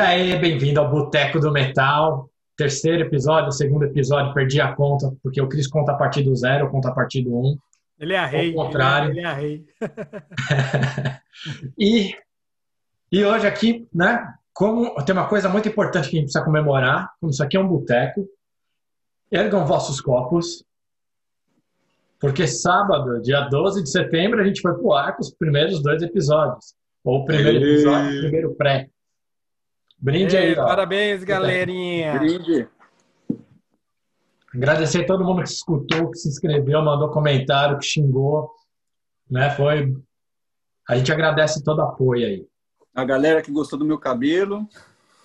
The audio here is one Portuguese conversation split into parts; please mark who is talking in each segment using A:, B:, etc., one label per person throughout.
A: aí, bem-vindo ao Boteco do Metal. Terceiro episódio, segundo episódio, perdi a conta, porque o Cris conta a partir do zero, eu conto a partir do um.
B: Ele é a rei.
A: Ao contrário.
B: Ele é a rei.
A: e, e hoje aqui, né, como tem uma coisa muito importante que a gente precisa comemorar, como isso aqui é um boteco, ergam vossos copos, porque sábado, dia 12 de setembro, a gente foi pro ar com os primeiros dois episódios. Ou o primeiro
C: Ei.
A: episódio, o primeiro pré. Brinde
B: Ei,
A: aí, ó.
B: parabéns, galerinha.
C: Brinde.
A: Agradecer a todo mundo que escutou, que se inscreveu, mandou comentário, que xingou. Né? Foi. A gente agradece todo o apoio aí.
C: A galera que gostou do meu cabelo.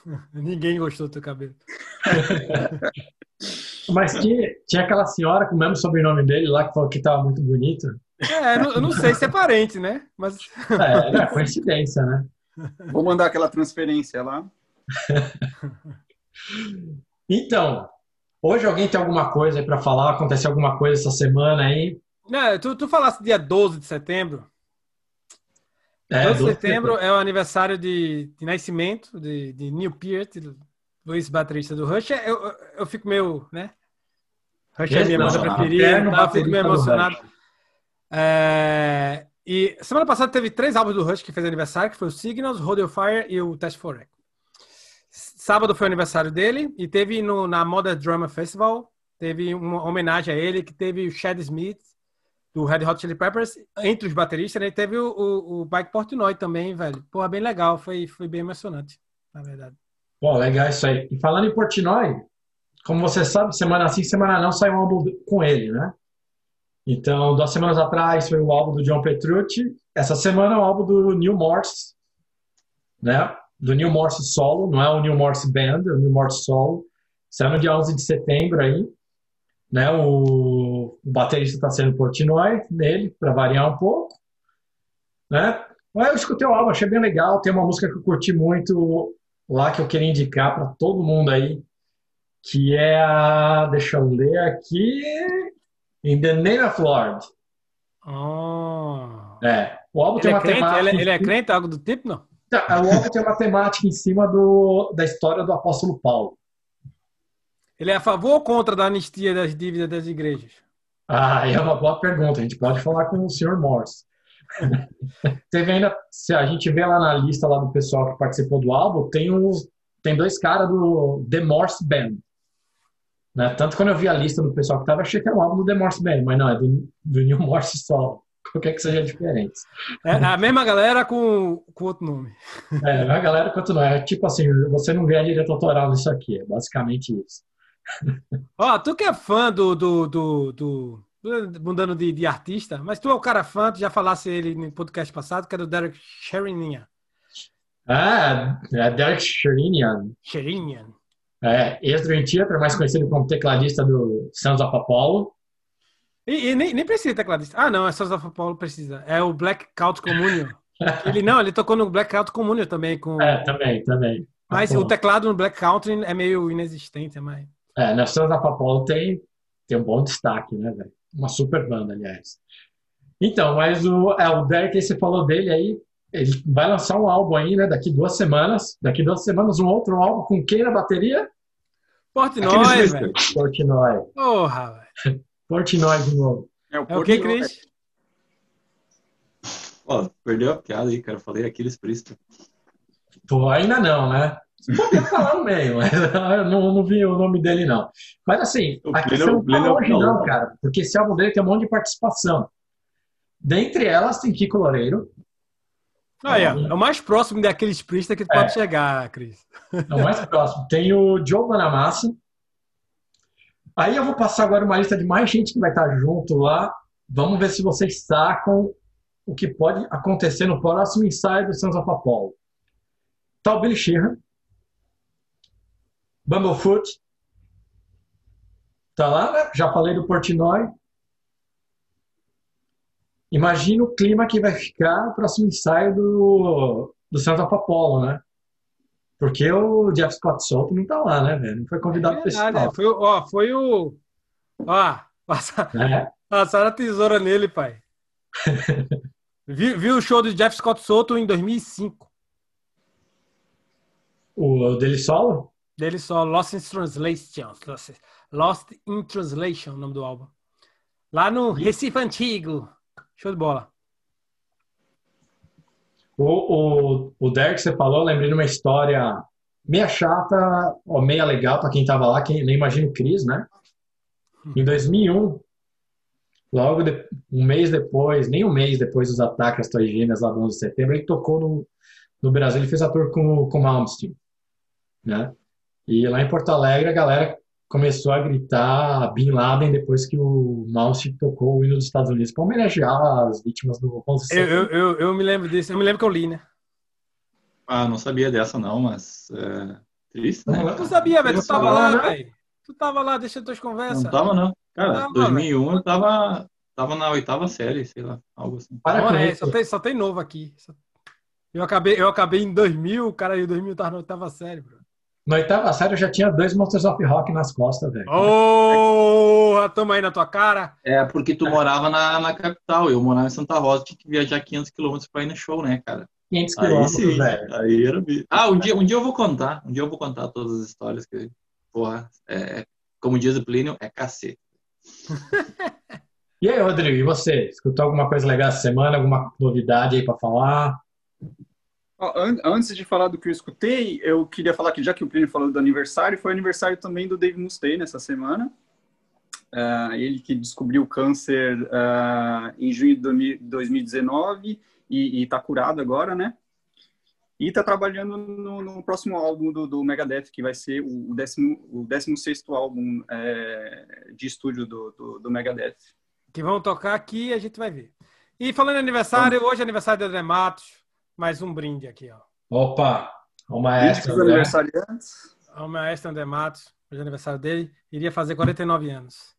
B: Ninguém gostou do teu cabelo.
A: Mas tinha, tinha aquela senhora com o mesmo sobrenome dele lá que falou que estava muito bonita.
B: É, eu não, sei se é parente, né? Mas
A: É, é coincidência, né?
C: Vou mandar aquela transferência lá.
A: Então, hoje alguém tem alguma coisa aí para falar? Aconteceu alguma coisa essa semana aí?
B: Não, tu, tu falaste dia 12 de setembro.
A: É,
B: 12 de
A: 12
B: setembro é o aniversário de, de nascimento de, de Neil Peart, Luiz baterista do Rush. Eu, eu, eu fico meio, né? Rush é a minha banda preferida, tá? eu fico meio emocionado. É, e semana passada teve três álbuns do Rush que fez aniversário, que foi o Signals, Your Fire e o Test for Echo. Sábado foi o aniversário dele e teve no, na Modern Drama Festival, teve uma homenagem a ele, que teve o Chad Smith, do Red Hot Chili Peppers, entre os bateristas, né? E teve o, o, o Mike Portnoy também, velho. Porra, bem legal, foi, foi bem emocionante, na verdade.
A: Pô, legal isso aí. E falando em Portnoy, como você sabe, semana sim, semana não, saiu um álbum com ele, né? Então, duas semanas atrás foi o álbum do John Petrucci. Essa semana é o álbum do Neil Morse, né? Do Neil Morse solo, não é o Neil Morse Band, é o Neil Morse solo. Saiu no dia 11 de setembro aí. Né? O, o baterista está sendo Portnoy nele, para variar um pouco. Né? Mas eu escutei o álbum, achei bem legal. Tem uma música que eu curti muito lá que eu queria indicar para todo mundo aí, que é a. Deixa eu ler aqui. In the Name of Lord.
B: Oh.
A: É. O álbum
B: Ele
A: tem
B: é
A: uma
B: crente?
A: temática.
B: Ele, é- ele é crente, algo do tipo, não?
A: Tá, O álbum tem uma temática em cima do, da história do apóstolo Paulo.
B: Ele é a favor ou contra da anistia das dívidas das igrejas?
A: Ah, é uma boa pergunta. A gente pode falar com o Sr. Morse. Teve ainda, se a gente vê lá na lista lá do pessoal que participou do álbum, tem os, tem dois caras do The Morse Band. Né? Tanto quando eu vi a lista do pessoal que estava, achei que era um álbum do The Morse Band, mas não, é do, do New Morse solo. Qualquer que seja a diferença.
B: É a mesma galera com, com outro nome.
A: É, a galera continua. É tipo assim, você não ganha direito autoral nisso aqui. É basicamente isso.
B: Ó, tu que é fã do. do, do, do- mudando de, de artista, mas tu é o cara fã, tu já falasse ele no podcast passado, que é do Derek Sherinian.
A: Ah, é Derek Sherinian.
B: Sherinian.
A: É, ex-Dream Theater, mais conhecido como tecladista do Sons of Apollo.
B: E, e nem, nem precisa de tecladista. Ah, não, é só o Paulo precisa. É o Black Count Communion. Ele não, ele tocou no Black Count Communion também. Com...
A: É, também, também.
B: Mas
A: Apollo.
B: o teclado no Black Country é meio inexistente, mais.
A: É, na Sons of Apollo tem, tem um bom destaque, né, velho? Uma super banda, aliás. Então, mas o, é, o Derek, você falou dele aí, ele vai lançar um álbum aí, né, daqui duas semanas. Daqui duas semanas, um outro álbum com quem na bateria?
B: Portnoy, velho.
A: Portnoy.
B: Porra, velho.
A: Portnoy de novo.
C: É o,
B: É o que,
C: Portnoy.
B: Cris?
D: Ó, perdeu a piada aí, cara. Eu falei Aquiles Priester.
A: Pô, ainda não, né? Podia falar no meio, mas eu não, não vi o nome dele, não. Mas assim,
D: O
A: aqui você não tá
D: é Paulo.
A: não, cara. Porque esse álbum dele tem um monte de participação. Dentre elas tem Kiko Loureiro,
B: Aí, ó, é o mais próximo daqueles Priester que tu pode
A: É.
B: chegar, Cris.
A: é o mais próximo. Tem o Joe Bonamassa. Aí eu vou passar agora uma lista de mais gente que vai estar junto lá. Vamos ver se vocês sacam o que pode acontecer no próximo ensaio do Sons of Apollo. Tá o Billy Sheehan. Bumblefoot. Tá lá, né? Já falei do Portnoy. Imagina o clima que vai ficar no próximo ensaio do, do Sons of Apollo, né? Porque o Jeff Scott Soto não tá lá, né, velho? Não foi convidado esse
B: Verdade, é.
A: palco,
B: foi, o- ó, foi o. Ó, passa-
A: né?
B: passaram a tesoura nele, pai. Vi, vi o show do Jeff Scott Soto em 2005.
A: O dele solo?
B: Dele só Lost in Translation. Lost in Translation, o nome do álbum. Lá no Recife Antigo. Show de bola.
A: O, o, o Derek, você falou, eu lembrei de uma história meia chata, ou meia legal para quem estava lá, quem nem imagina o Cris, né? Em 2001, logo de, um mês depois, nem um mês depois dos ataques às Torres Gêmeas lá no 11 de setembro, ele tocou no, no Brasil, ele fez ator com, com Malmsteen, né? E lá em Porto Alegre a galera começou a gritar Bin Laden depois que o Malmsteen tocou o hino dos Estados Unidos para homenagear as vítimas do 11 de
B: Eu, eu, eu, eu me lembro disso. Eu me lembro que eu li, né?
D: Ah, não sabia dessa não, mas é, triste, né?
A: Não,
B: Tu sabia, velho. Tu
A: Eu
B: tava
A: sabia,
B: lá,
A: né?
B: velho. Tu tava lá, deixa tuas conversas.
D: Não tava não. Cara,
B: Tava,
D: 2001 eu tava, tava na oitava série, sei lá, algo assim.
A: Para
B: Não,
A: com
B: é, só, tem, só tem novo aqui. Eu acabei, eu acabei em 2000, o cara de 2000 tava na oitava série, bro.
A: Na oitava série eu já tinha dois Monsters of Rock nas costas, velho.
B: Ô, toma aí na tua cara.
D: É porque tu morava na, na capital, eu morava em Santa Rosa, tinha que viajar 500 quilômetros pra ir no show, né, cara?
A: 500
D: Aí
A: quilômetros, velho.
D: aí era... Ah, um dia, um dia eu vou contar, um dia eu vou contar todas as histórias que, porra, é, como diz o Plínio, é cacete.
A: E aí, Rodrigo, e você? Escutou alguma coisa legal essa semana? Alguma novidade aí pra falar?
C: Antes de falar do que eu escutei, eu queria falar que já que o Plínio falou do aniversário, foi aniversário também do Dave Mustaine nessa semana. Ah, ele que descobriu câncer ah, em junho de 2000 2019 e está curado agora, né? E está trabalhando no, no próximo álbum do, do Megadeth, que vai ser o, o, décimo, o 16 álbum é, de estúdio do, do, do Megadeth.
B: Que vão tocar aqui e a gente vai ver. E falando em aniversário, hoje é aniversário do André Matos. Mais um brinde aqui, ó.
A: Opa, o
C: Antes
A: maestro, né?
C: aniversariantes,
B: Ao maestro André Matos, hoje é aniversário dele. Iria fazer 49 anos.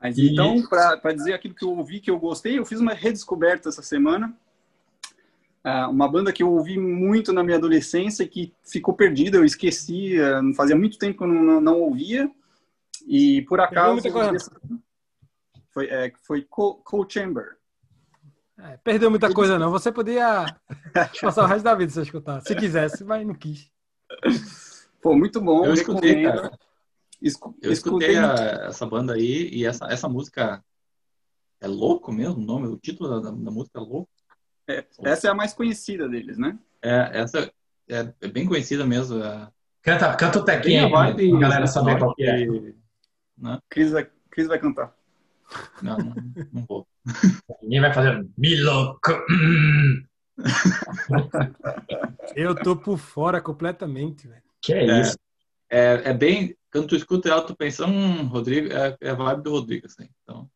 C: Mas
A: E-
C: então, para dizer aquilo que eu ouvi, que eu gostei, eu fiz uma redescoberta essa semana. Ah, uma banda que eu ouvi muito na minha adolescência e que ficou perdida, eu esqueci, ah, fazia muito tempo que eu não, não, não ouvia. E por acaso. Foi, é, foi Co- Cold Chamber.
B: É, perdeu muita coisa, não. Você podia passar o resto da vida se escutar. Se quisesse, mas não quis.
C: Pô, muito bom.
D: Eu escutei,
C: recomendo.
D: cara.
C: Escu-
D: Eu escutei a- essa banda aí e essa, essa música é louco mesmo o nome, o título da, da música é louco.
C: Essa é a mais conhecida deles, né?
D: É, essa é, é bem conhecida mesmo. É,
A: Canta, canta o tequinho
D: a vibe
A: galera saber qual que é.
D: né?
C: Cris vai, Cris vai cantar.
D: Não, não, não vou.
A: Ninguém vai fazer Miloco.
B: Eu tô por fora completamente, velho.
A: Que é
D: É.
A: isso?
D: É, é bem. Quando tu escuta ela, tu pensa, hum, Rodrigo, é, é a vibe do Rodrigo, assim. Então,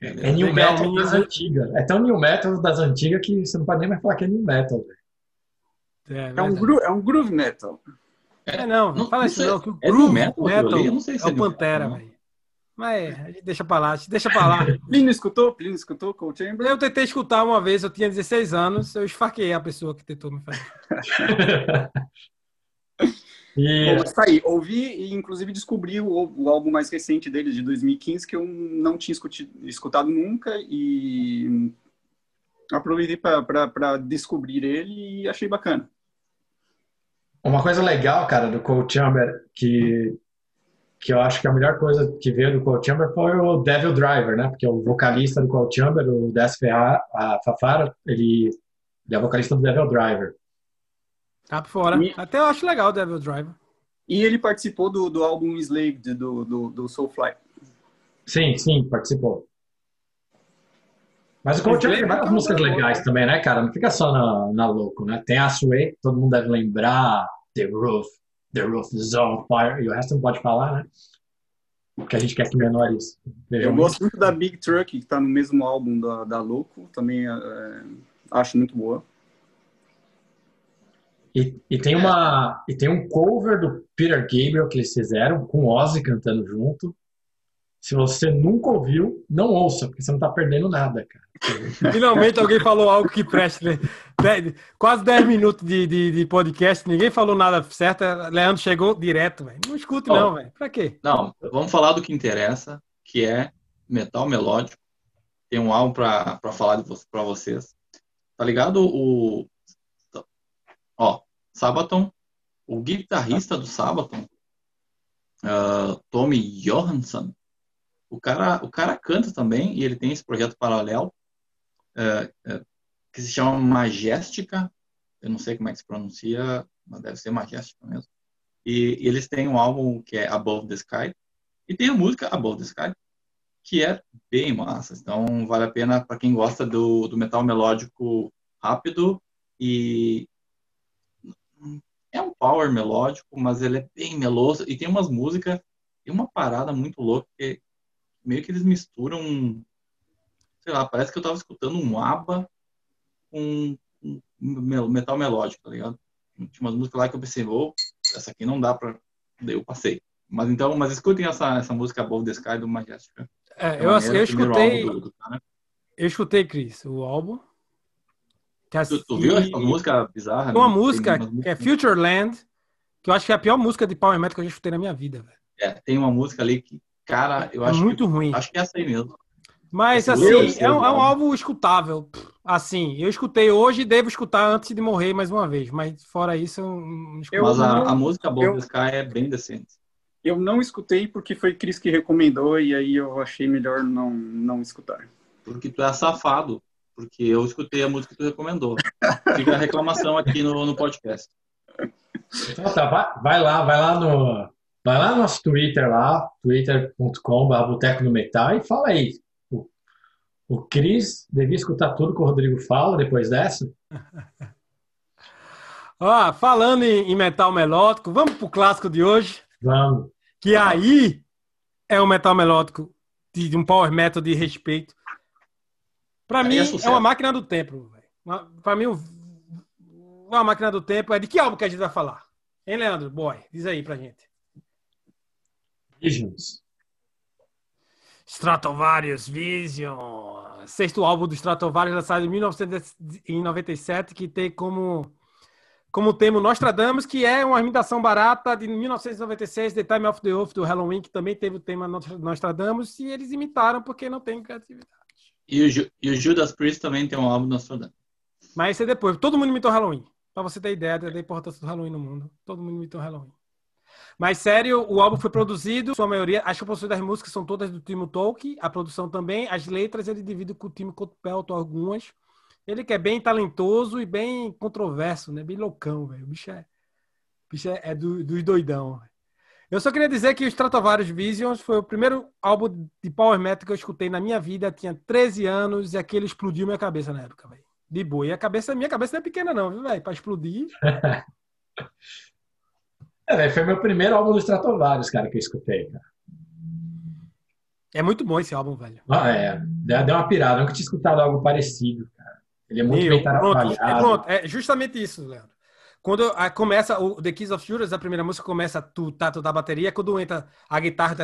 A: É new
B: Legal,
A: metal das antigas. É tão new metal das antigas que você não pode nem mais falar que é new metal, velho.
B: É,
C: É um,
B: verdade.
C: gru, é um groove metal.
B: É, não, não
D: Não-
B: fala isso não, que o
D: É
B: groove
D: new metal
B: metal
D: ali? Eu não sei se
B: é
D: é
B: o
D: new
B: Pantera,
D: metal,
B: velho. Mas a gente deixa pra lá, deixa pra lá.
C: Plínio escutou? Plínio escutou Cold Chamber?
B: Eu tentei escutar uma vez, eu tinha 16 anos, eu esfaqueei a pessoa que tentou me fazer.
A: E
C: Bom, tá aí, ouvi e inclusive descobri o, o álbum mais recente deles, de 2015, que eu não tinha escuti- escutado nunca e aproveitei para descobrir ele e achei bacana.
A: uma coisa legal, cara, do Cold Chamber, que, que eu acho que a melhor coisa que veio do Cold Chamber foi o Devil Driver, né? Porque o vocalista do Cold Chamber, o Des Ferra- a Fafara, ele, ele é vocalista do Devil Driver.
B: Tá por fora.
C: E-
B: Até eu acho legal o Devil Driver.
C: E ele participou do, do álbum Enslaved do, do, do Soulfly.
A: Sim, sim, participou. Mas o Cold Chamber tem várias músicas legais também, né, cara? Não fica só na, na louco, né? Tem a Sway, todo mundo deve lembrar, The Roof, The Roof is on Fire, e o resto não pode falar, né? Porque a gente quer que menores vejam
C: Eu
A: isso.
C: gosto muito da Big Truck, que está no mesmo álbum da, da Louco, também é, acho muito boa.
A: E, e tem uma e tem um cover do Peter Gabriel que eles fizeram com Ozzy cantando junto. Se você nunca ouviu, não ouça, porque você não tá perdendo nada, cara.
B: Finalmente alguém falou algo que preste. né? Dez- Quase 10 minutos de, de, de podcast, ninguém falou nada certo. Leandro chegou direto, velho. Não escute, não, velho. Pra quê?
D: Não, vamos falar do que interessa, que é metal melódico. Tem um álbum pra, pra falar pra vocês. Tá ligado? O. Ó, Sabaton, o guitarrista do Sabaton, uh, Tommy Johansson, o cara, o cara canta também e ele tem esse projeto paralelo uh, uh, que se chama Majestica. Eu não sei como é que se pronuncia, mas deve ser Majestica mesmo. E, e eles têm um álbum que é Above the Sky e tem a música Above the Sky que é bem massa. Então vale a pena para quem gosta do, do metal melódico rápido e é um power melódico, mas ele é bem meloso e tem umas músicas e uma parada muito louca que meio que eles misturam, sei lá, parece que eu tava escutando um ABBA com um metal melódico, tá ligado? Tinha umas músicas lá que eu pensei, oh, essa aqui não dá pra. Daí eu passei. Mas então, mas escutem essa, essa música Above the Sky do Majestic.
B: É, é eu, eu escutei. Do, do eu escutei, Chris, o álbum.
D: Tu, tu, viu a música bizarra?
B: Uma música que é Futureland, que eu acho que é a pior música de Power Metal que eu já escutei na minha vida.
D: É, tem uma música ali que, cara, eu é acho
B: muito
D: que,
B: ruim.
D: Acho que é essa aí mesmo.
B: Mas assim, é um, é um, álbum escutável. Assim, eu escutei hoje e devo escutar antes de morrer mais uma vez. Mas fora isso,
D: eu Mas a, a música Bob eu... Sky é bem decente.
C: Eu não escutei porque foi Cris que recomendou e aí eu achei melhor não, não escutar.
D: Porque tu é safado porque eu escutei a música que tu recomendou. Fica a reclamação aqui no, no podcast.
A: Então tá, vai, vai, lá, vai lá no. Vai lá no nosso Twitter lá, twitter.com.br Boteco no Metal e fala aí. O, Cris devia escutar tudo que o Rodrigo fala depois dessa?
B: Ó, falando em, em metal melódico, vamos pro clássico de hoje.
A: Vamos.
B: Que aí é um metal melódico de, de um power metal de respeito. Para mim, é, é, uma máquina do tempo. Para mim, uma máquina do tempo é de que álbum que a gente vai falar? Hein, Leandro? Boy, diz aí pra gente.
A: Visions.
B: Stratovarius Vision. Sexto álbum do Stratovarius, lançado em 1997, que tem como, como tema Nostradamus, que é uma imitação barata de 1996, The Time of the Oath, do Halloween, que também teve o tema Nostradamus, e eles imitaram porque não tem criatividade.
D: E o, e o Judas Priest também tem um álbum Nostradamus.
B: Mas isso é depois. Todo mundo imitou Halloween. Pra você ter ideia da importância do Halloween no mundo. Todo mundo imitou Halloween. Mas sério, o álbum foi produzido, sua maioria, acho que a produção das músicas são todas do Timo Tolkien, a produção também, as letras ele divide com o Timo Cotpelto algumas. Ele que é bem talentoso e bem controverso, né? Bem loucão, velho. O bicho é, bicho é, é do, dos doidão. Eu só queria dizer que o Stratovarius Visions foi o primeiro álbum de power metal que eu escutei na minha vida. Tinha 13 anos e aquele explodiu minha cabeça na época, velho. De boa. E a cabeça, minha cabeça não é pequena não, viu, velho? Pra explodir.
A: é, véio, foi meu primeiro álbum do Stratovarius, cara, que eu escutei, cara.
B: É muito bom esse álbum, velho.
A: Ah, é. Deu uma pirada. Eu nunca tinha escutado algo parecido, cara. Ele é muito Meu, bem
B: pronto, é, pronto, é justamente isso, Leandro. Quando a, começa o The Keys of Judas, a primeira música começa tu tá da bateria, quando entra a guitarra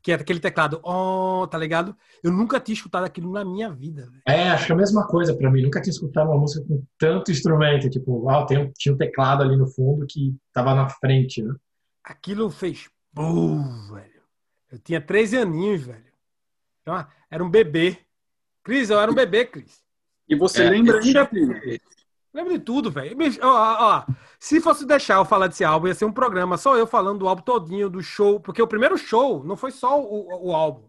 B: que é aquele teclado, oh, tá ligado? Eu nunca tinha escutado aquilo na minha vida. Véio.
A: É, acho que é a mesma coisa para mim. Nunca tinha escutado uma música com tanto instrumento, tipo, ah, tem, tinha um teclado ali no fundo que tava na frente, né?
B: Aquilo fez, uh, velho. Eu tinha 13 aninhos, velho. Então, era um bebê. Cris, eu era um bebê, Cris.
C: E você é, lembra ainda, Plínio?
B: Lembro de tudo, velho. Ó, ó, se fosse deixar eu falar desse álbum, ia ser um programa só eu falando do álbum todinho, do show. Porque o primeiro show não foi só o, o álbum.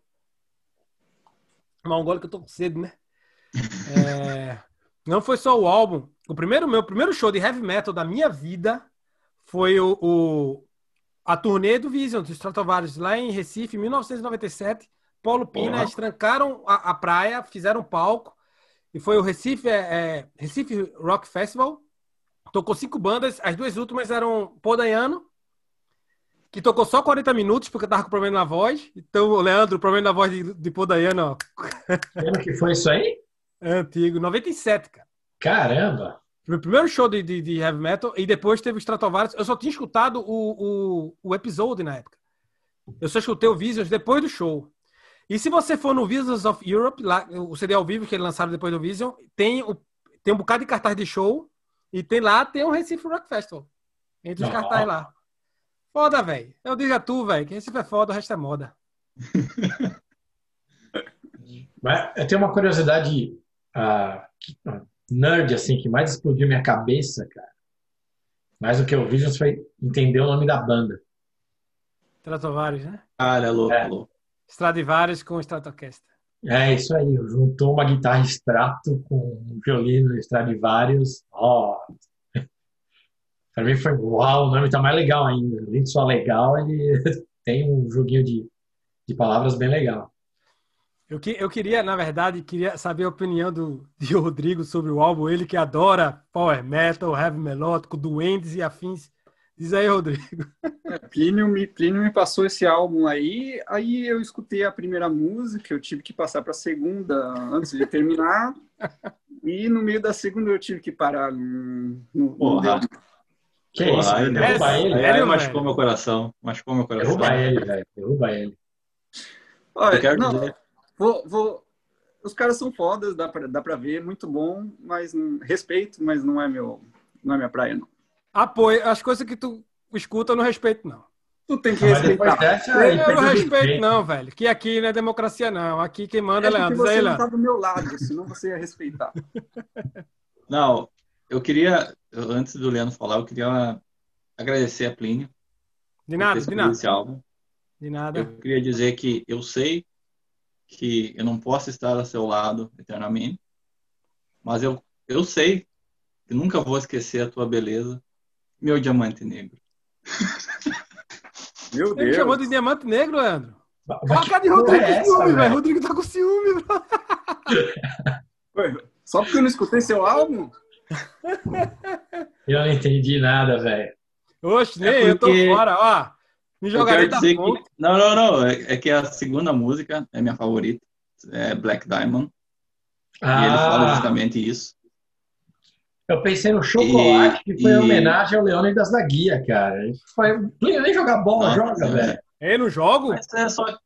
B: Que eu tô com cedo, né? É, não foi só o álbum. O primeiro meu primeiro show de heavy metal da minha vida foi o, o a turnê do Vision, dos Stratovarius, lá em Recife, em 1997. Paulo Pina, eles trancaram a, a praia, fizeram um palco e foi o Recife, é, é, Recife Rock Festival. Tocou cinco bandas, as duas últimas eram Podaiano, que tocou só 40 minutos, porque tava com problema na voz. Então, o Leandro, o problema na voz de, de Podaiano, ó.
A: Ano que foi isso aí?
B: É antigo, 97, cara.
A: Caramba!
B: Meu primeiro show de, de, de, heavy metal, e depois teve o Stratovarius. Eu só tinha escutado o, o, o episódio na época. Eu só escutei o Visions depois do show. E se você for no Visions of Europe, lá, o CD ao vivo que eles lançaram depois do Vision, tem, o, tem um bocado de cartaz de show e tem lá, tem o Recife Rock Festival. Entre os cartazes lá. Foda, velho. Eu digo a tu, velho, que Recife é foda, o resto é moda.
A: Mas eu tenho uma curiosidade uh, que, nerd, assim, que mais explodiu minha cabeça, cara, mais do que o Visions foi entender o nome da banda.
B: Stratovarius, né?
D: Cara, é louco,
A: É.
D: louco.
B: Stradivarius com Stratocaster.
A: É isso aí, juntou uma guitarra Strato com um violino Stradivarius. Ó, pra mim foi uau, o nome tá mais legal ainda. Além de só legal, ele tem um joguinho de, de palavras bem legal.
B: Eu, que, eu queria, na verdade, queria saber a opinião do de Rodrigo sobre o álbum. Ele que adora power metal, heavy melódico, duendes e afins. Diz aí, Rodrigo.
C: É, Plínio me, Plínio me passou esse álbum aí, aí eu escutei a primeira música, eu tive que passar para a segunda antes de terminar, e no meio da segunda eu tive que parar. No, no,
D: Porra.
A: Que
D: Porra,
A: isso,
D: aí,
A: derruba
B: é
A: ele,
B: sério,
D: aí machucou meu coração. Machucou meu coração.
A: derruba ele, velho, derruba ele.
C: Olha,
D: Eu quero
C: não,
D: dizer,
C: vou, vou- os caras são fodas, dá pra, dá pra ver, muito bom, mas respeito, mas não é meu, não é minha praia, não.
B: Apoio. As coisas que tu escuta eu não respeito, não.
C: Tu tem que respeitar.
A: dessa,
B: Eu não respeito, não, velho. Que aqui não é democracia, não. Aqui quem manda é Leandro. Aí,
C: você não tá do meu lado, senão você ia respeitar.
D: Não, eu queria, antes do Leandro falar, eu queria agradecer a Plínio
B: De nada, de nada.
D: esse álbum.
B: De nada.
D: Eu queria dizer que eu sei que eu não posso estar ao seu lado eternamente, mas eu, eu sei que nunca vou esquecer a tua beleza, meu diamante negro.
C: Meu
B: Ele me
C: Deus.
B: chamou de diamante negro, Leandro.
A: Mas
B: Olha a
A: que
B: cara de Rodrigo
A: é
B: com
A: essa,
B: ciúme, velho. Rodrigo tá com ciúme.
C: Ué, Só porque eu não escutei seu álbum?
A: Eu não entendi nada, velho.
B: Oxe, nem
D: É
B: eu tô
D: porque-
B: fora, ó. Me
D: quero
B: da
D: que. Não, não, não. É, é que a segunda música é minha favorita. É Black Diamond. E ele fala
A: Ah,
D: justamente isso.
A: Eu pensei no Chocolate,
D: E-
A: que foi
D: e-
A: em homenagem ao Leônidas da Guia, cara. Foi, nem jogar bola,
D: Nossa,
A: joga,
D: é.
A: velho.
B: Eu não jogo?
D: Mas é só, é,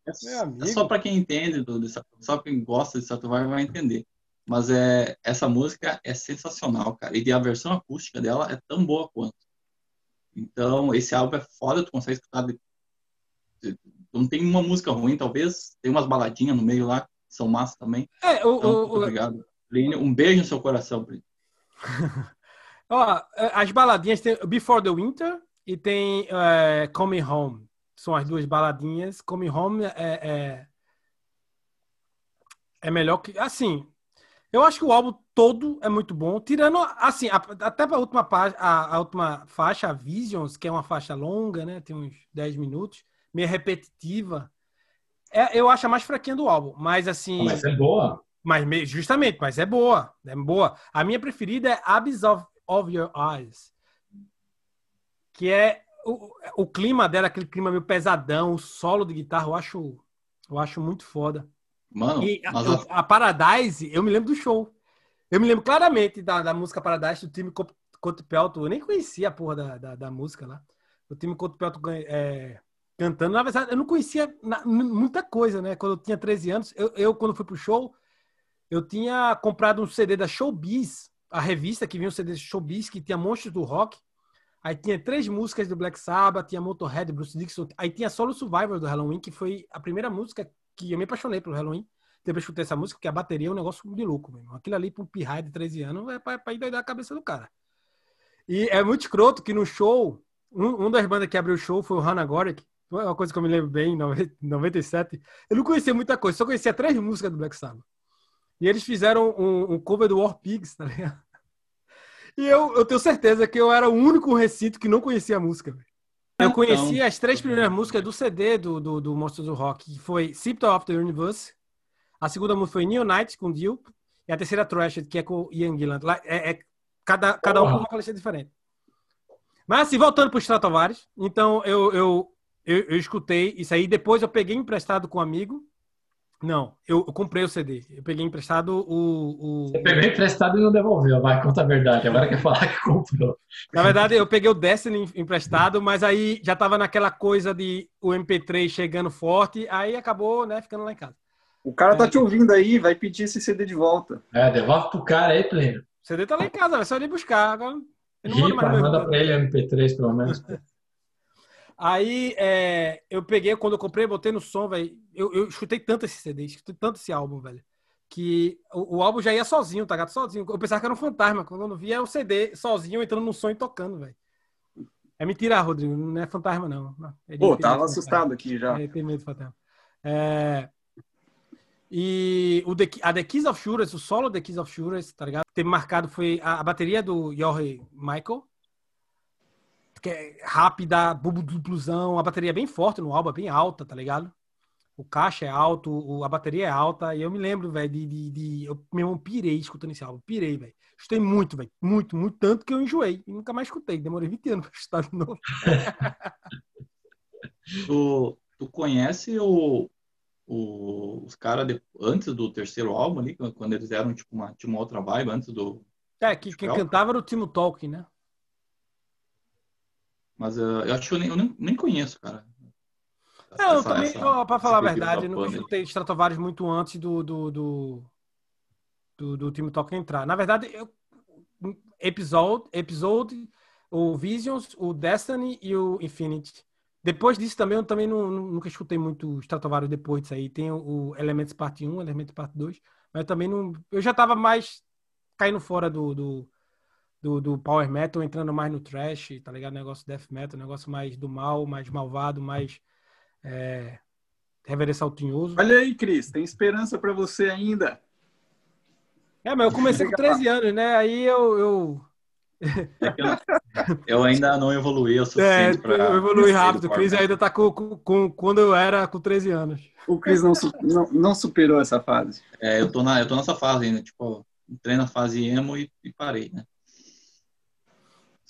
D: é só para quem entende, do, só quem gosta de Stratovarius vai entender. Mas é, essa música é sensacional, cara. E a versão acústica dela é tão boa quanto. Então, esse álbum é foda, tu consegue escutar. de- de- não tem uma música ruim, talvez. Tem umas baladinhas no meio lá, que são massa também.
B: É, o,
D: Então,
B: o-
D: muito
B: o-
D: obrigado. Plínio, um beijo no seu coração, Plínio.
B: ó, as baladinhas tem Before the Winter e tem é, Coming Home. São as duas baladinhas. Coming Home é, é, é melhor que. Assim, eu acho que o álbum todo é muito bom. Tirando, assim, a- até a última, a, a última faixa, a Visions, que é uma faixa longa, né? Tem uns 10 minutos, meio repetitiva. É, eu acho a mais fraquinha do álbum. Mas assim.
A: Mas é boa.
B: Mas me- justamente, mas é boa, é boa. A minha preferida é Abyss of, of Your Eyes, que é o, o clima dela, aquele clima meio pesadão, o solo de guitarra, eu acho, eu acho muito foda.
D: Mano,
B: E a,
D: a-
B: Paradise, eu me lembro do show. Eu me lembro claramente da, da música Paradise do time Cotepelto. Eu nem conhecia a porra da, da, da música lá. O time Cotepelto é, cantando. Na verdade, eu não conhecia na- muita coisa, né? Quando eu tinha 13 anos, eu, eu quando fui pro show, eu tinha comprado um CD da Showbiz, a revista que vinha um CD de Showbiz, que tinha Monstros do Rock. Aí tinha três músicas do Black Sabbath, tinha Motorhead, Bruce Dixon. Aí tinha Solo Survivor do Halloween, que foi a primeira música que eu me apaixonei pelo Halloween. Depois que escutei essa música, porque a bateria é um negócio de louco, mesmo. Aquilo ali para um de 13 anos é pra, pra ir doidar a cabeça do cara. E é muito escroto que no show, um, um das bandas que abriu o show foi o Hannah Gorek. Uma coisa que eu me lembro bem, em 90 97. Eu não conhecia muita coisa, só conhecia três músicas do Black Sabbath. E eles fizeram um, um cover do War Pigs, tá ligado? E eu, eu tenho certeza que eu era o único recinto que não conhecia a música. Eu
D: Então,
B: conheci as três primeiras músicas do CD do, do, do Monsters do Rock, que foi Symptom of the Universe, a segunda música foi New Night, com Dio, e a terceira Trashed, que é com o Ian Gillan. Lá É, é- cada, cada um com uma vocalista diferente. Mas assim, voltando para os Stratovarius, então eu, eu, eu, eu escutei isso aí, depois eu peguei emprestado com um amigo. Não, eu, eu comprei o CD. Eu peguei emprestado o. o...
A: Você pegou emprestado e não devolveu, vai, conta a verdade. Agora quer falar que comprou.
B: Na verdade, eu peguei o Destiny emprestado, mas aí já tava naquela coisa de o MP3 chegando forte, aí acabou, né, ficando lá em casa.
C: O cara tá te ouvindo aí, vai pedir esse CD de volta.
A: É, devolve pro cara aí, Plínio.
B: O CD tá lá em casa, é só ele buscar. Agora, eu não mando
A: Ripa, manda pra ele MP3 pelo menos.
B: Aí é, eu peguei, quando eu comprei, botei no som, velho. Eu, eu escutei tanto esse CD, escutei tanto esse álbum, velho. que o, o álbum já ia sozinho, tá ligado? Sozinho. Eu pensava que era um fantasma. Quando eu via o CD sozinho entrando no som e tocando, velho. É mentira, Rodrigo. Não é fantasma, não. Ele
C: Pô, tava assustado aqui já.
B: Ele tem medo de fantasma. É, E o The, a The Keys of Shures, o solo The Keys of Shures, tá ligado? Teve marcado foi a, a bateria do Jorge Michael. Que é rápida, bubu dupluzão, a bateria é bem forte no álbum, é bem alta, tá ligado? O caixa é alto, a bateria é alta, e eu me lembro, velho, de, de, de- Eu mesmo pirei escutando esse álbum, pirei, velho. Escutei muito, velho, muito, muito, tanto que eu enjoei e nunca mais escutei. Demorei 20 anos pra escutar de novo.
D: Tu, tu conhece o, o- os caras antes do terceiro álbum ali, quando eles eram tipo uma, tinha uma outra vibe antes do.
B: É, que quem cantava era o Timo Tolkien, né?
D: Mas uh, eu acho que eu nem, eu nem, nem conheço, cara.
B: Não, eu
D: Essa-
B: também,
D: essa-
B: ó, pra falar a verdade,
D: aí.
B: escutei Stratovarius muito antes do do, do, do, do Timo Tolkien entrar. Na verdade, eu, episode, episode, o Visions, o Destiny e o Infinity. Depois disso também, eu também não- não- nunca escutei muito Stratovarius depois disso aí. Tem o, o Elements Parte 1, Elements Parte 2, mas eu também não... Eu já tava mais caindo fora do, do, do, do Power Metal, entrando mais no Trash, tá ligado? Negócio Death Metal, negócio mais do mal, mais malvado, mais... É, reverência ao tinhoso.
C: Olha aí, Cris, tem esperança pra você ainda.
B: É, mas eu comecei com 13 anos, né? Aí eu... eu...
D: Eu ainda não evoluí o
B: É,
D: suficiente pra.
B: eu evolui rápido. O
D: Metal.
B: ainda tá com, com, com- quando eu era com 13 anos.
C: O Cris não, não, não superou essa fase.
D: É, eu tô, na, eu tô nessa fase ainda, tipo, entrei na fase emo e, e parei, né?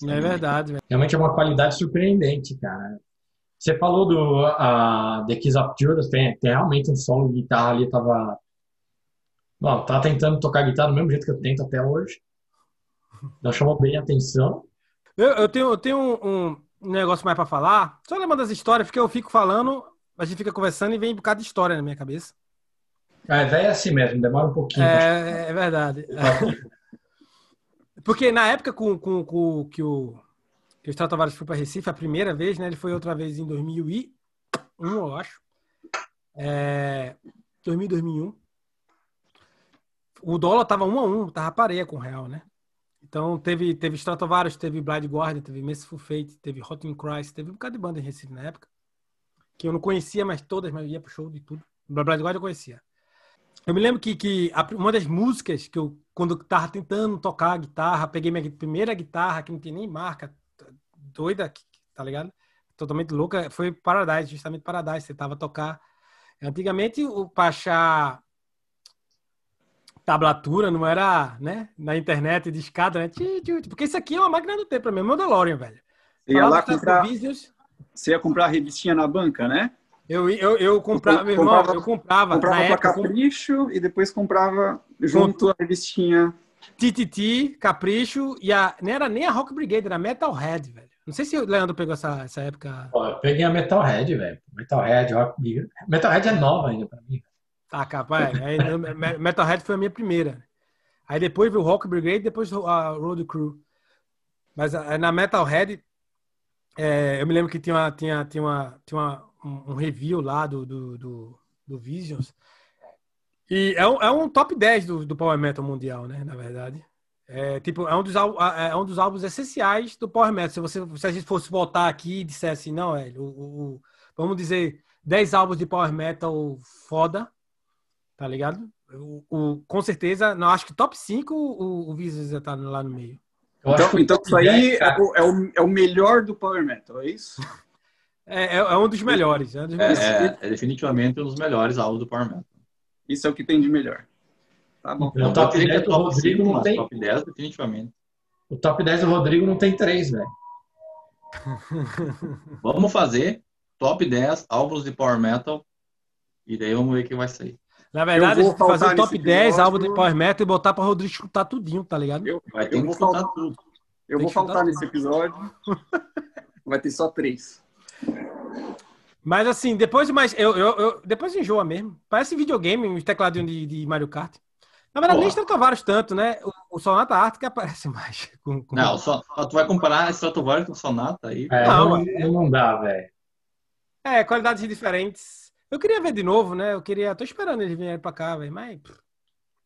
B: É verdade.
A: Realmente é uma qualidade surpreendente, cara. Você falou do a The Keys of Judas, tem, tem realmente um solo de guitarra ali, tava. Bom, tava tentando tocar guitarra do mesmo jeito que eu tento até hoje. Não chamou bem a atenção.
B: Eu, eu tenho, eu tenho um, um negócio mais pra falar. Só lembrando das histórias, porque eu fico falando, a gente fica conversando e vem um bocado de história na minha cabeça.
A: É, velho é assim mesmo, demora um pouquinho.
B: É, é verdade. Porque na época com, com, com que o que o Stratovarius foi para Recife, a primeira vez, né? Ele foi outra vez em 2001, eu acho. É, 2000, 2001. O dólar tava um a um, tava pareia com o real, né? Então teve teve Stratovarius, teve Blind Guardian, teve Merciful Fate, teve Hot in Christ, teve um bocado de banda em Recife na época. Que eu não conhecia, mas todas, mas ia pro show de tudo. Blind Guardian eu conhecia. Eu me lembro que, que a- uma das músicas que eu, quando eu tava tentando tocar a guitarra, peguei minha primeira guitarra, que não tinha nem marca, doida, tá ligado? Totalmente louca, foi Paradise, justamente Paradise. Você tava a tocar. Antigamente, o pra achar tablatura não era, né? Na internet, de escada, né? Porque isso aqui é uma máquina do tempo pra mim, é meu DeLorean, velho.
C: Você ia lá comprar, você ia comprar a revistinha na banca, né?
B: Eu, eu, eu comprava, meu irmão,
C: Comprava-
B: eu comprava.
C: Comprava
B: na
C: pra
B: época,
C: capricho e depois comprava junto a revistinha.
B: Tititi, Capricho e a. Nem era nem a Rock Brigade, era Metalhead, velho. Não sei se o Leandro pegou essa, essa época.
A: Pô, eu peguei a Metalhead, velho. Metalhead, Rock League. Metalhead é nova ainda pra mim.
B: Tá, capaz. Aí, eu- Me- Metalhead foi a minha primeira. Aí depois veio o Rock Brigade, depois a Road Crew. Mas ah, na Metalhead, é, eu me lembro que tinha, uma, tinha, tinha, uma, tinha uma, um um review lá do, do, do, do Visions. E é um, é um top 10 do, do Power Metal mundial, né? Na verdade. É, tipo, é um, dos, é um dos álbuns essenciais do Power Metal. Se, você, se a gente fosse voltar aqui e dissesse, não, velho, o, o- o- vamos dizer, 10 álbuns de Power Metal foda, tá ligado? O, o- com certeza, não acho que top 5 o, o Visions já tá lá no meio.
A: Eu
C: Então, então isso aí
A: 10,
C: é o, é, o, é o melhor do Power Metal, é isso?
B: É, é, é um dos melhores. É um dos
D: É,
B: melhores.
D: é- é definitivamente um dos melhores álbuns do Power Metal.
C: Isso é o que tem de melhor. Tá bom.
A: O
D: Não
A: top
D: vou dizer que
A: 10
D: é
A: do
D: top
A: Rodrigo
D: 5,
A: não tem.
D: top 10 definitivamente.
A: O top 10 do Rodrigo não tem 3, velho.
D: Vamos fazer top 10 álbuns de Power Metal e daí vamos ver o que vai sair.
B: Na verdade,
C: Eu
B: a
C: vou
B: fazer o top
C: nesse
B: 10
C: episódio.
B: álbum de Power Metal e botar pra Rodrigo escutar tudinho, tá ligado?
C: Eu,
D: Vai
C: eu
D: ter que
C: vou faltar,
D: tudo.
C: eu
B: Tem
C: vou faltar nesse episódio. Vai ter só três.
B: Mas assim, depois mais. Eu, eu, eu- depois enjoa mesmo. Parece videogame, um tecladinho de, de Mario Kart. Na verdade,
A: Pô.
B: nem Stratovarius tanto, né? O, o Sonata Ártica aparece mais. Com, com-
D: Não, só, tu vai comparar Stratovarius com Sonata aí.
A: É,
B: Não,
A: não, não dá, velho.
B: É, qualidades diferentes. Eu queria ver de novo, né? Eu queria. Tô esperando eles virem pra cá, velho. Mas. pff,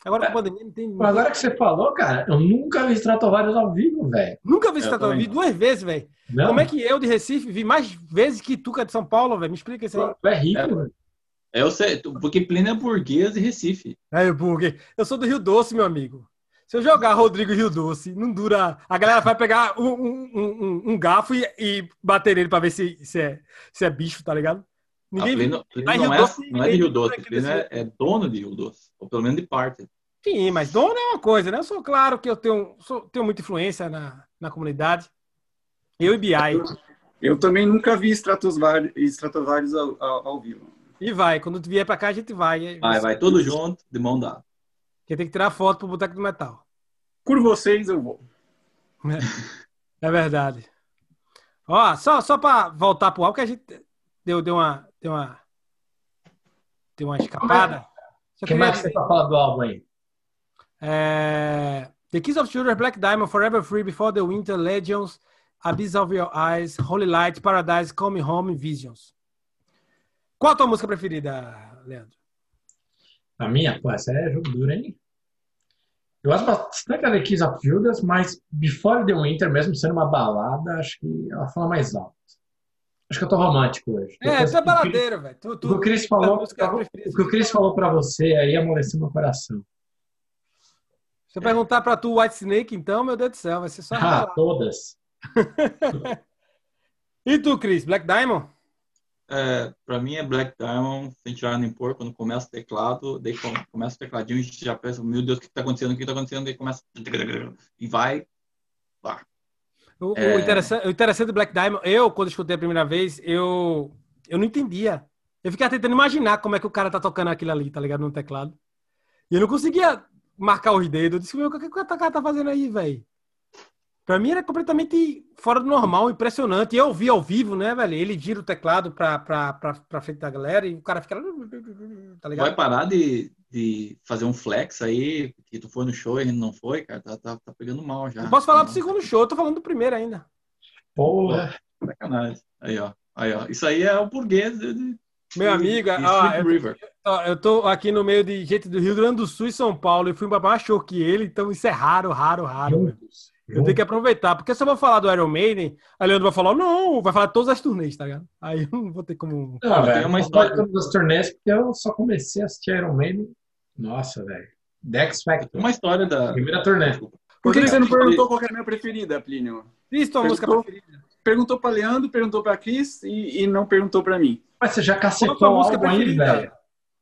B: Agora com a pandemia não tem.
A: Mas Agora que você falou, cara, eu nunca vi Stratovarius ao vivo, velho.
B: Nunca vi Stratovarius. Vi duas vezes, velho. Como é que eu de Recife vi mais vezes que tu que é de São Paulo, velho? Me explica isso aí.
A: Tu é rico,
D: É.
A: velho.
D: Eu sei, porque Plínio é burguês de Recife.
B: Aí, porque eu sou do Rio Doce, meu amigo. Se eu jogar Rodrigo Rio Doce, não dura. A galera vai pegar um, um- um- um garfo e, e bater nele pra ver se, se, é, se é bicho, tá ligado? Ninguém
D: Plínio, Plínio não,
B: Rio
D: é,
B: Doce,
D: não é de Rio Doce, Plínio é, é dono de Rio Doce. Ou pelo menos de parte.
B: Sim, mas dono é uma coisa, né? Eu sou claro que eu tenho, sou- tenho muita influência na, na comunidade. Eu e BI.
C: Eu também nunca vi Stratovarius, ao, ao, ao vivo.
B: E vai. Quando tu vier pra cá, a gente vai.
D: Vai, vai tudo junto, de mão dada.
B: Porque tem que tirar foto pro Boteco do Metal.
C: Por vocês eu vou.
B: É verdade. Ó, só, só pra voltar pro álbum, que a gente deu, deu uma. Deu uma. Deu uma escapada.
A: O que mais você falando do álbum aí?
B: é, The Kiss of Children, Black Diamond, Forever Free, Before the Winter, Legends, Abyss of Your Eyes, Holy Light, Paradise, Come Home, Visions. Qual a tua música preferida, Leandro?
A: A minha? Pô, essa é jogo duro, hein? Eu gosto bastante da The Kiss of Judas, mas Before the Winter, mesmo sendo uma balada, acho que ela fala mais alto. Acho que eu tô romântico hoje.
B: É,
A: Depois
B: tu é baladeiro, velho. Tu,
A: O que o Chris falou, o que o Chris falou pra você aí amoleceu meu coração.
B: Se eu perguntar pra tu White Snake, então, meu Deus do céu, vai ser só.
A: Ah, todas.
B: E tu, Chris? Black Diamond?
D: É, pra mim é Black Diamond, sem tirar nem pôr, quando começa o teclado, daí com- começa o tecladinho, a gente já pensa, meu Deus, o que tá acontecendo, o que tá acontecendo, daí começa e vai, pá.
B: O, o
D: É.
B: interessante, o interessante do Black Diamond, eu, quando escutei a primeira vez, eu, eu não entendia. Eu ficava tentando imaginar como é que o cara tá tocando aquilo ali, tá ligado? No teclado. E eu não conseguia marcar os dedos. Eu disse, meu, o que, que o cara tá fazendo aí, velho? Pra mim era completamente fora do normal, impressionante. E eu vi ao vivo, né, velho? Ele gira o teclado pra, pra, pra, pra frente da galera e o cara fica. Tá ligado?
D: Vai parar de, de fazer um flex aí, que tu foi no show e a gente não foi, cara, tá, tá, tá pegando mal já.
B: Eu posso falar do segundo show, eu tô falando do primeiro ainda.
A: Porra.
D: Sacanagem. Aí, ó. Aí, ó. Isso aí é o burguês de, de,
B: Meu amigo,
D: de
B: ó,
D: Sweet
B: eu,
D: River.
B: ó, eu tô aqui no meio de gente do Rio Grande do Sul e São Paulo. Eu fui pra mais show que ele, então isso é raro, raro, raro. Eu tenho que aproveitar, porque se eu vou falar do Iron Maiden, a Leandro vai falar, não, vai falar de todas as turnês, tá ligado? Aí eu não vou ter como.
A: Não,
D: Tem
A: velho,
D: uma
A: uma
D: história-
A: história todas as turnês, porque eu só comecei a assistir Iron Maiden. Nossa, velho. Dex Factor.
D: Uma história da.
A: Primeira turnê.
C: Por que, que você não perguntou qual que é a minha preferida, Plínio?
B: Cris, tua música
C: Perguntou?
B: preferida.
C: Perguntou pra Leandro, perguntou pra Cris e, e não perguntou pra mim.
A: Mas você já
B: a
A: cacetou o
B: música preferida?
A: velho?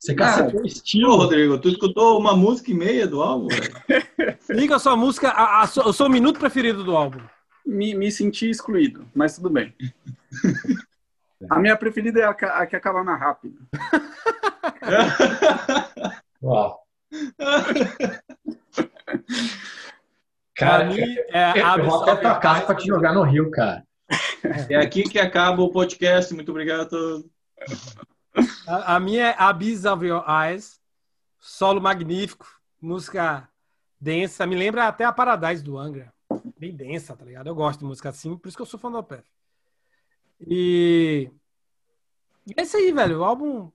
A: Você cacetou o
D: Ô,
A: estilo.
D: Rodrigo, tu escutou uma música e meia do álbum?
B: Diga a sua música, a, a, o seu minuto preferido do álbum.
C: Me, me senti excluído, mas tudo bem. A minha preferida é a, a que acaba mais rápido.
A: Ó.
B: Pra
A: Cara,
B: mim, é
A: eu, vou até tua casa pra te jogar no Rio, cara.
D: É aqui que acaba o podcast. Muito obrigado a todos.
B: A, minha é Abyss of Your Eyes, solo magnífico, música densa, me lembra até a Paradise do Angra. Bem densa, tá ligado? Eu gosto de música assim, por isso que eu sou fã do Opeth. E e é aí, velho. O álbum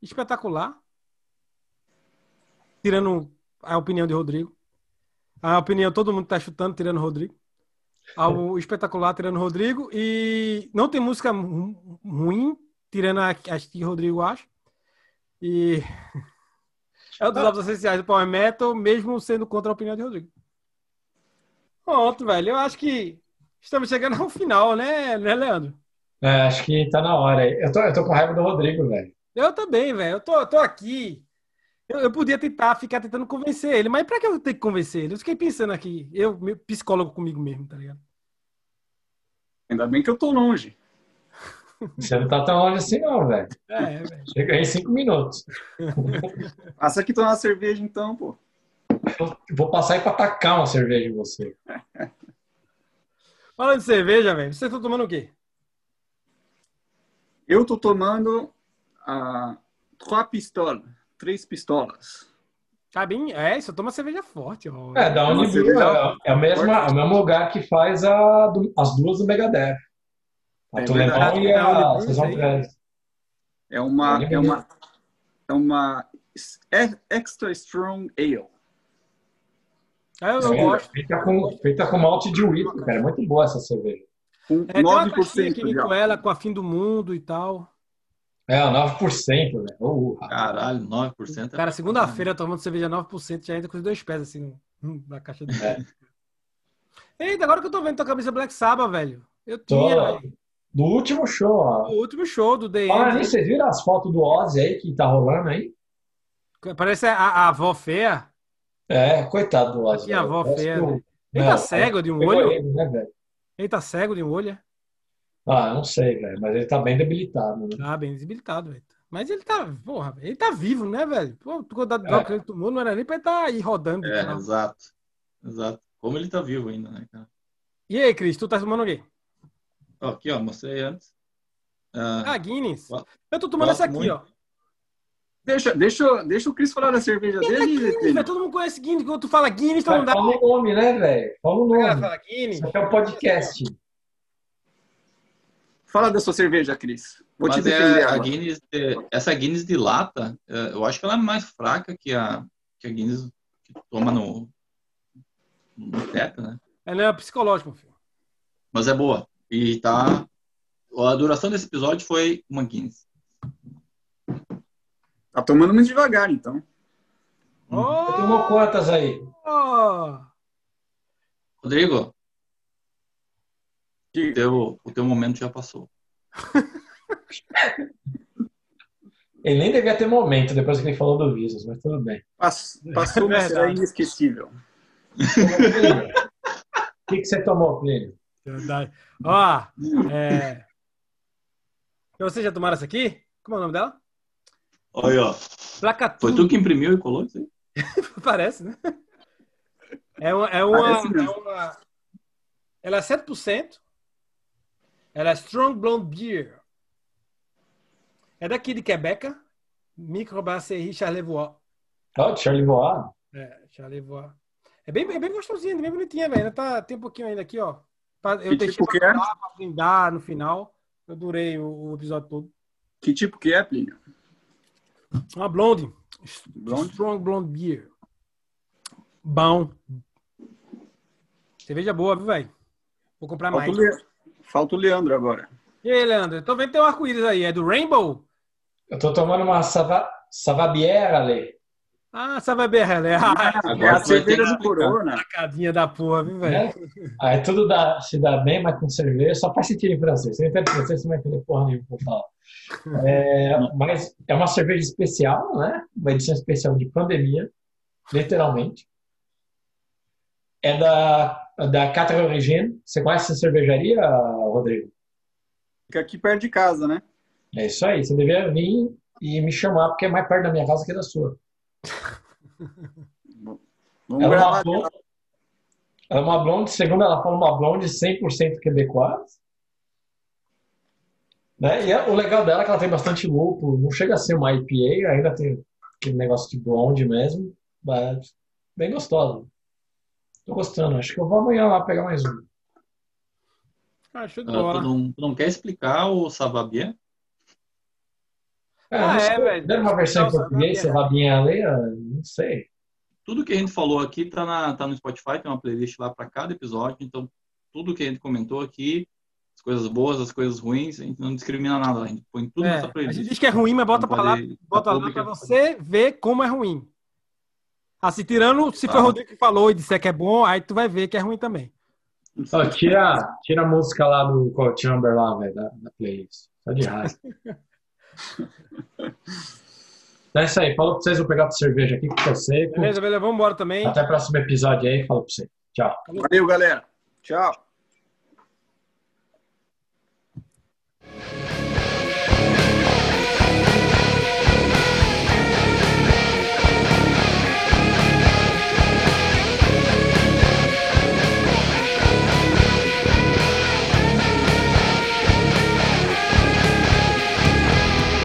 B: espetacular. Tirando a opinião de Rodrigo. A opinião todo mundo tá chutando, tirando Rodrigo. Álbum espetacular, tirando Rodrigo. E não tem música ru- ruim, tirando a- as que Rodrigo acha. E é um dos álbuns essenciais do Power Metal, mesmo sendo contra a opinião de Rodrigo. Pronto, velho. Eu acho que estamos chegando ao final, né, né Leandro?
A: É, acho que tá na hora aí. Eu tô, eu tô com raiva do Rodrigo, velho.
B: Eu também, velho. Eu tô, eu tô aqui. Eu, eu podia tentar ficar tentando convencer ele, mas pra que eu tenho que convencer ele? Eu fiquei pensando aqui, eu, meu psicólogo comigo mesmo, tá ligado?
C: Ainda bem que eu tô longe.
A: Você não tá tão longe assim, não, velho.
B: É, velho.
A: Chega aí em cinco minutos.
C: Passa aqui tomar uma cerveja então, pô.
A: Vou passar aí pra tacar uma cerveja em você.
B: Falando de cerveja, velho, você tá tomando o quê?
C: Eu tô tomando a Trois Pistolas, três pistolas.
B: Tá bem, é, isso toma cerveja forte, ó.
A: É, da Uniblue
C: cerveja
A: é, é, o mesmo, é o mesmo lugar que faz a, as duas do Megadeth. A
C: É
A: e
B: é a aí.
A: 3.
C: É uma, é uma, é uma Extra Strong Ale.
B: Ah, eu,
A: É,
B: gosto.
A: Feita com, feita com malte de whisky, cara. É muito boa essa cerveja.
C: Com
B: É, tem uma caixinha
C: 9%
B: que com ela, com a fim do mundo e tal.
A: É, 9%, velho. Oh,
D: Caralho, 9%. é
B: Cara, segunda-feira tomando cerveja 9%, já entra com os dois pés assim no- na caixa do.
A: É.
B: Eita, agora que eu tô vendo tua camisa Black Sabbath, velho. Eu
A: tô...
B: tinha, velho.
A: Do último show, ó.
B: O último show do The
A: Fala
B: End.
A: nisso, vocês viram as fotos do Ozzy aí que tá rolando aí?
B: Parece a, a avó feia.
A: É, coitado do Ozzy.
B: Aqui a avó
A: Parece
B: feia,
A: que
B: né? Ele tá
A: Não,
B: cego de um olho?
A: ele, né, velho?
B: Ele tá cego de um olho? é?
A: Ah, não sei, velho. Mas ele tá bem debilitado, né?
B: Tá bem desabilitado, velho. Mas ele tá, porra, ele tá vivo, né, velho? Pô, tu do
A: É.
B: droga que ele tomou, não era nem pra ele tá aí rodando.
D: É, exato. Exato. Como ele tá vivo ainda, né, cara?
B: E aí, Cris, tu tá tomando o quê?
D: Aqui, ó, mostrei antes. Ah,
B: Ah, Guinness. Eu tô tomando essa aqui,
D: muito.
B: ó.
C: Deixa, deixa, deixa o Cris falar da cerveja
B: Guinness, é
C: dele.
B: Guinness,
C: Pedro.
B: velho. Todo mundo conhece Guinness. Quando tu fala Guinness, todo mundo dá.
A: Fala o nome, né, velho? Fala o nome.
B: fala Guinness.
A: Isso aqui é um podcast.
C: Fala da sua cerveja, Cris. Vou te
D: mas
C: defender
D: é, a
C: agora.
D: Guinness, de- essa Guinness de lata, é, eu acho que ela é mais fraca que a, que a Guinness que tu toma no, no teca, né?
B: Ela é psicológico, meu filho.
D: Mas é boa. E tá. A duração desse episódio foi uma Guinness.
C: Tá tomando muito devagar, então.
A: Você tomou quantas aí?
B: Oh!
D: Rodrigo,
C: Que-
D: o teu, o teu momento já passou.
A: Ele nem devia ter momento depois que ele falou do Visas, mas tudo bem.
C: Pass- Passou, mas será
B: Verdade.
C: inesquecível.
A: O que, que você tomou, Plínio?
B: Verdade. Ó, é... Vocês já tomaram essa aqui? Como é o nome dela?
D: Olha, ó.
B: Placa
D: Foi tu que imprimiu e colou isso aí?
B: Parece, né? É uma, é uma,
C: Parece
B: é uma- Ela é 7%. Ela é Strong Blonde Beer. É daqui de Quebec. Microbrasserie Charlevoix.
A: Ó, Charlie Voar.
B: É, Charlevoix. É bem, é bem gostosinha, bem bonitinha, velho. Ainda Tá, tem um pouquinho ainda aqui, ó. Pra- Eu
C: Que
B: deixei
C: tipo que é?
B: pra brindar no final. Eu durei o, o episódio todo.
C: Que tipo que é, Plínio?
B: Uma blonde.
C: Blonde?
B: Strong Blonde Beer. Bom. Cerveja boa, viu, velho? Vou comprar
C: Falta
B: mais.
C: o, Le... Falta o Leandro agora.
B: E aí, Leandro? Eu tô vendo que tem um arco-íris aí. É do Rainbow?
A: Eu tô tomando uma Sava... Savabiera, Ale.
B: Ah, sabe bem, né? Ah,
C: é
D: Agora
C: a
D: vai
C: cerveja do. Corona.
B: sacadinha da porra, viu, velho?
A: Né? Aí tudo dá, se dá bem, mas com cerveja só faz sentido em francês. Você não entende francês, você não vai entender porra nenhuma. É, mas é uma cerveja especial, né? Uma edição especial de pandemia, literalmente. É da, da Quatre Origine. Você conhece essa cervejaria, Rodrigo?
C: Fica aqui perto de casa, né?
A: É isso aí. Você deveria vir e me chamar, porque é mais perto da minha casa que da sua.
C: Vamos
A: Ela é uma blonde, ela é uma blonde, segundo ela fala, uma blonde 100% quebecoise. Né? E é- o legal dela é que ela tem bastante lúpulo, não chega a ser uma IPA, ainda tem aquele negócio de blonde mesmo, mas bem gostosa. Tô gostando, acho que eu vou amanhã lá pegar mais um.
B: Ah, show de
D: Ah, tu, não, tu não quer explicar o Sababier?
A: É,
B: Ah,
A: não
B: é,
A: sei,
B: velho.
A: deram uma versão em português, se ali, ah, não sei.
D: Tudo que a gente falou aqui tá, na, tá no Spotify, tem uma playlist lá para cada episódio, então tudo que a gente comentou aqui, as coisas boas, as coisas ruins, a gente não discrimina nada, a gente põe tudo
B: É,
D: nessa
B: a
D: playlist.
B: gente diz que é ruim, mas bota pra lá, bota
D: a
B: lá pra você ver como é ruim. Assim, tirando, se foi
D: Ah.
B: o Rodrigo que falou e disser que é bom, aí tu vai ver que é ruim também.
A: Ó, tira, tira a música lá do Cold Chamber lá, velho, da, da playlist. Só de raiva. Então é isso aí. Falou pra vocês, vou pegar outra cerveja aqui com você.
B: Beleza, beleza, vamos embora também.
A: Até o próximo episódio aí. Falou pra você. Tchau.
C: Valeu, galera. Tchau.